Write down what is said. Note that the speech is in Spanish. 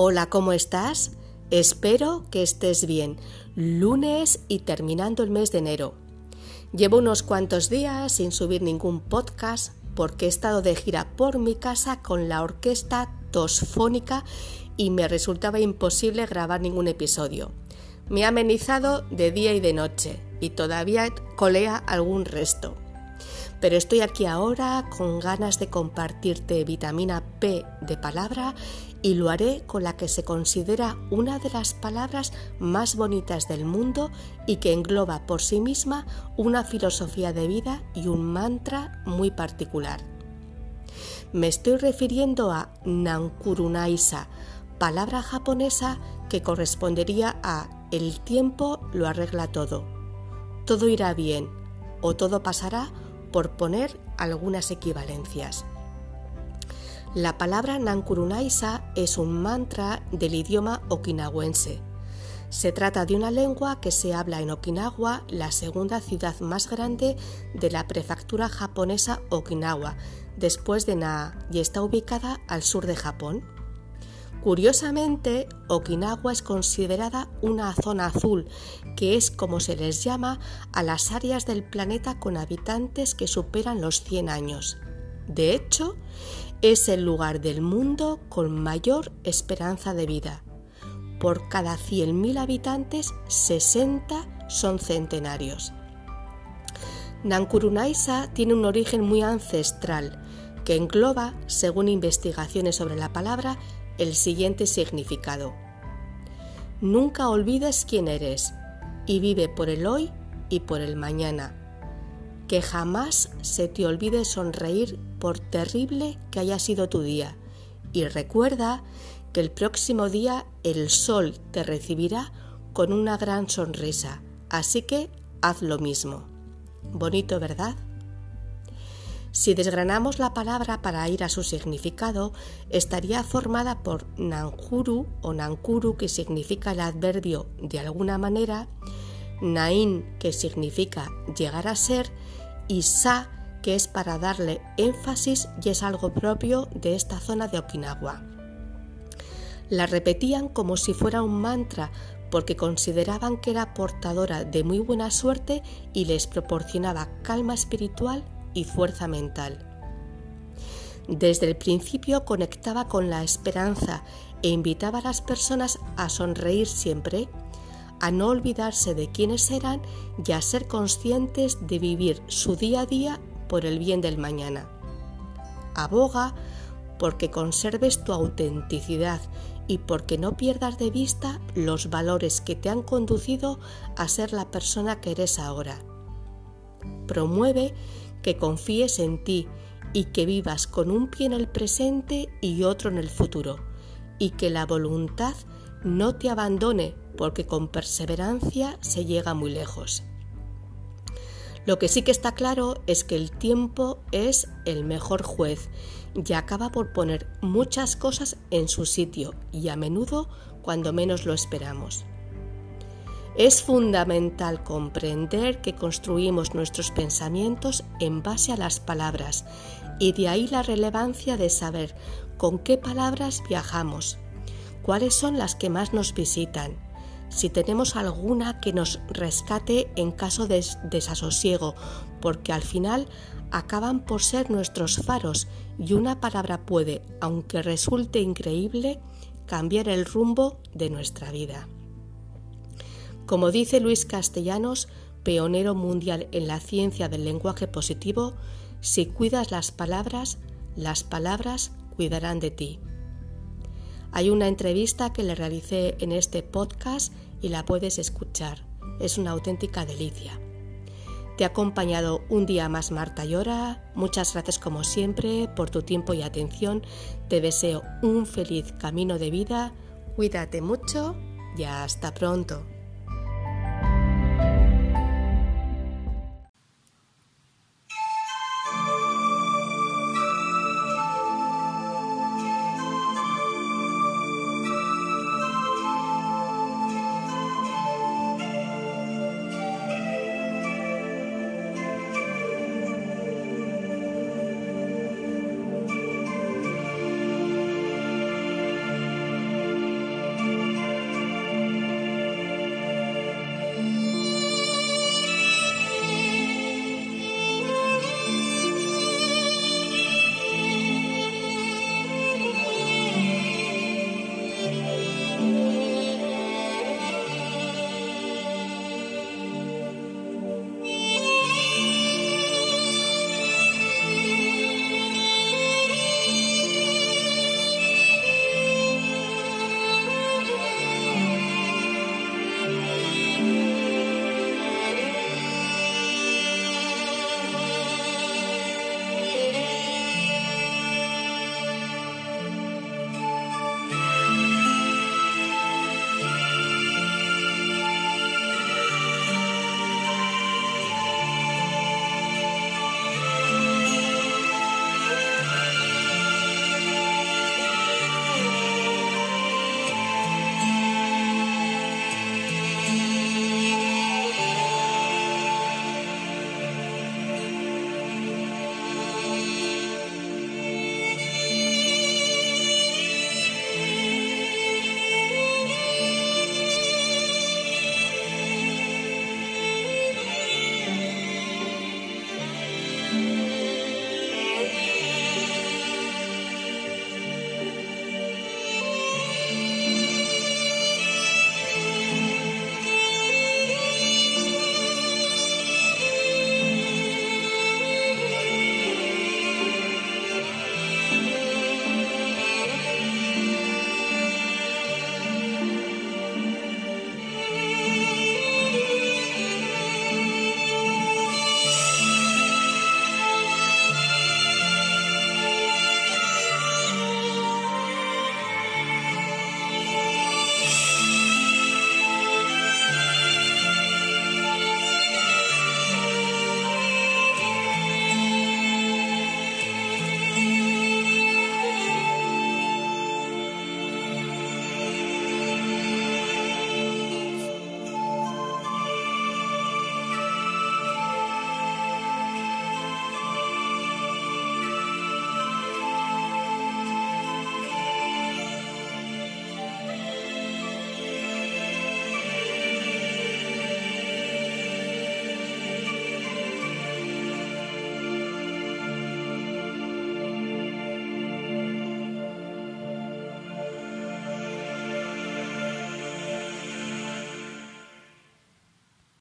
Hola, ¿cómo estás? Espero que estés bien. Lunes y terminando el mes de enero. Llevo unos cuantos días sin subir ningún podcast porque he estado de gira por mi casa con la orquesta tosfónica y me resultaba imposible grabar ningún episodio. Me ha amenizado de día y de noche y todavía colea algún resto. Pero estoy aquí ahora con ganas de compartirte vitamina P de palabra y lo haré con la que se considera una de las palabras más bonitas del mundo y que engloba por sí misma una filosofía de vida y un mantra muy particular. Me estoy refiriendo a Nankurunaisa, palabra japonesa que correspondería a el tiempo lo arregla todo. Todo irá bien o todo pasará por poner algunas equivalencias. La palabra Nankurunaisa es un mantra del idioma okinawense. Se trata de una lengua que se habla en Okinawa, la segunda ciudad más grande de la prefectura japonesa Okinawa, después de Naha, y está ubicada al sur de Japón. Curiosamente, Okinawa es considerada una zona azul, que es como se les llama a las áreas del planeta con habitantes que superan los 100 años. De hecho, es el lugar del mundo con mayor esperanza de vida. Por cada 100.000 habitantes, 60 son centenarios. Nankurunaisa tiene un origen muy ancestral que engloba, según investigaciones sobre la palabra, el siguiente significado. Nunca olvides quién eres y vive por el hoy y por el mañana. Que jamás se te olvide sonreír por terrible que haya sido tu día. Y recuerda que el próximo día el sol te recibirá con una gran sonrisa. Así que haz lo mismo. Bonito, ¿verdad? Si desgranamos la palabra para ir a su significado, estaría formada por nanjuru o nankuru, que significa el adverbio de alguna manera, nain, que significa llegar a ser, y sa, que es para darle énfasis y es algo propio de esta zona de Okinawa. La repetían como si fuera un mantra porque consideraban que era portadora de muy buena suerte y les proporcionaba calma espiritual y fuerza mental. Desde el principio conectaba con la esperanza e invitaba a las personas a sonreír siempre, a no olvidarse de quiénes eran y a ser conscientes de vivir su día a día por el bien del mañana. Aboga porque conserves tu autenticidad y porque no pierdas de vista los valores que te han conducido a ser la persona que eres ahora. Promueve que confíes en ti y que vivas con un pie en el presente y otro en el futuro, y que la voluntad no te abandone porque con perseverancia se llega muy lejos. Lo que sí que está claro es que el tiempo es el mejor juez y acaba por poner muchas cosas en su sitio y a menudo cuando menos lo esperamos. Es fundamental comprender que construimos nuestros pensamientos en base a las palabras y de ahí la relevancia de saber con qué palabras viajamos, cuáles son las que más nos visitan, si tenemos alguna que nos rescate en caso de desasosiego, porque al final acaban por ser nuestros faros y una palabra puede, aunque resulte increíble, cambiar el rumbo de nuestra vida. Como dice Luis Castellanos, pionero mundial en la ciencia del lenguaje positivo, si cuidas las palabras, las palabras cuidarán de ti. Hay una entrevista que le realicé en este podcast y la puedes escuchar. Es una auténtica delicia. Te ha acompañado un día más Marta Llora. Muchas gracias como siempre por tu tiempo y atención. Te deseo un feliz camino de vida. Cuídate mucho y hasta pronto.